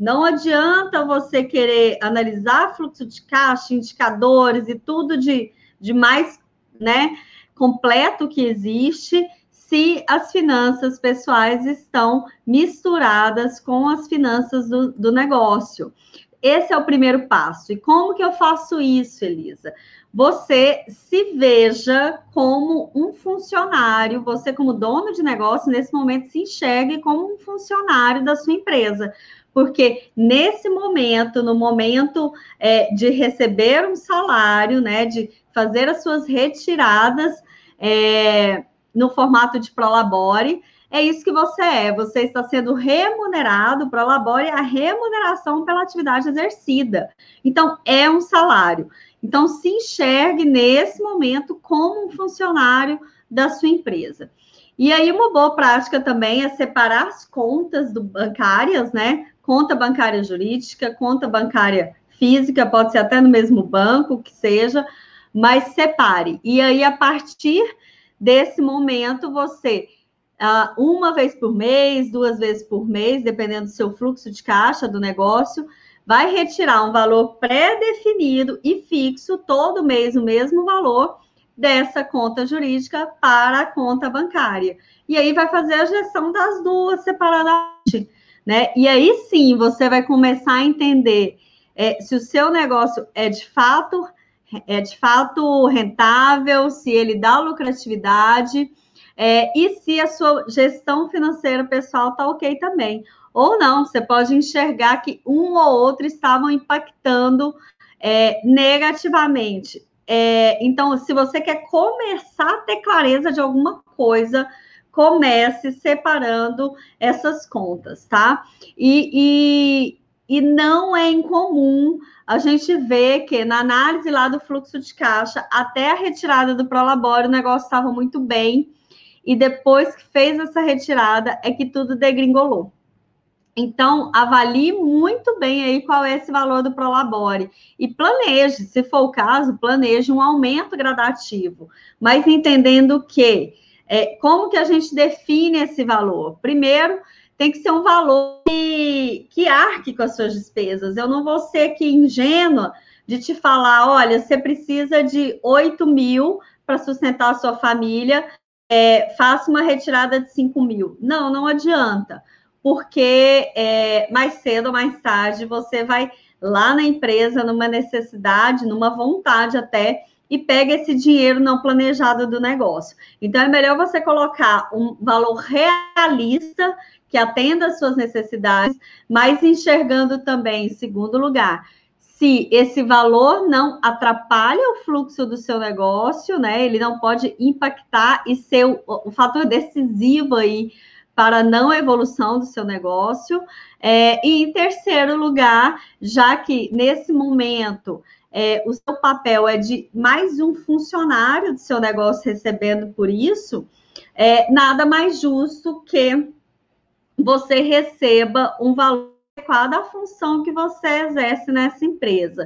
Não adianta você querer analisar fluxo de caixa, indicadores e tudo de, de mais né, completo que existe se as finanças pessoais estão misturadas com as finanças do, do negócio. Esse é o primeiro passo. E como que eu faço isso, Elisa? Você se veja como um funcionário, você, como dono de negócio, nesse momento se enxergue como um funcionário da sua empresa. Porque nesse momento, no momento é, de receber um salário, né, de fazer as suas retiradas, é, no formato de Prolabore, é isso que você é. Você está sendo remunerado, Prolabore é a remuneração pela atividade exercida. Então, é um salário. Então, se enxergue nesse momento como um funcionário da sua empresa. E aí, uma boa prática também é separar as contas do, bancárias, né? Conta bancária jurídica, conta bancária física, pode ser até no mesmo banco, que seja, mas separe. E aí, a partir desse momento, você, uh, uma vez por mês, duas vezes por mês, dependendo do seu fluxo de caixa do negócio, vai retirar um valor pré-definido e fixo todo mês o mesmo valor dessa conta jurídica para a conta bancária. E aí vai fazer a gestão das duas separadamente, né? E aí sim você vai começar a entender é, se o seu negócio é de fato é de fato rentável, se ele dá lucratividade é, e se a sua gestão financeira pessoal está ok também. Ou não, você pode enxergar que um ou outro estavam impactando é, negativamente. É, então, se você quer começar a ter clareza de alguma coisa, comece separando essas contas, tá? E, e, e não é incomum a gente vê que na análise lá do fluxo de caixa, até a retirada do Prolabore, o negócio estava muito bem, e depois que fez essa retirada, é que tudo degringolou. Então, avalie muito bem aí qual é esse valor do Prolabore e planeje, se for o caso, planeje um aumento gradativo, mas entendendo que é, como que a gente define esse valor? Primeiro, tem que ser um valor que, que arque com as suas despesas. Eu não vou ser aqui ingênua de te falar, olha, você precisa de 8 mil para sustentar a sua família, é, faça uma retirada de 5 mil. Não, não adianta, porque é, mais cedo ou mais tarde você vai lá na empresa numa necessidade, numa vontade até, e pega esse dinheiro não planejado do negócio. Então é melhor você colocar um valor realista que atenda às suas necessidades, mas enxergando também, em segundo lugar, se esse valor não atrapalha o fluxo do seu negócio, né? Ele não pode impactar e ser o, o fator decisivo aí para a não evolução do seu negócio. É, e em terceiro lugar, já que nesse momento é, o seu papel é de mais um funcionário do seu negócio recebendo por isso, é, nada mais justo que você receba um valor adequado à função que você exerce nessa empresa.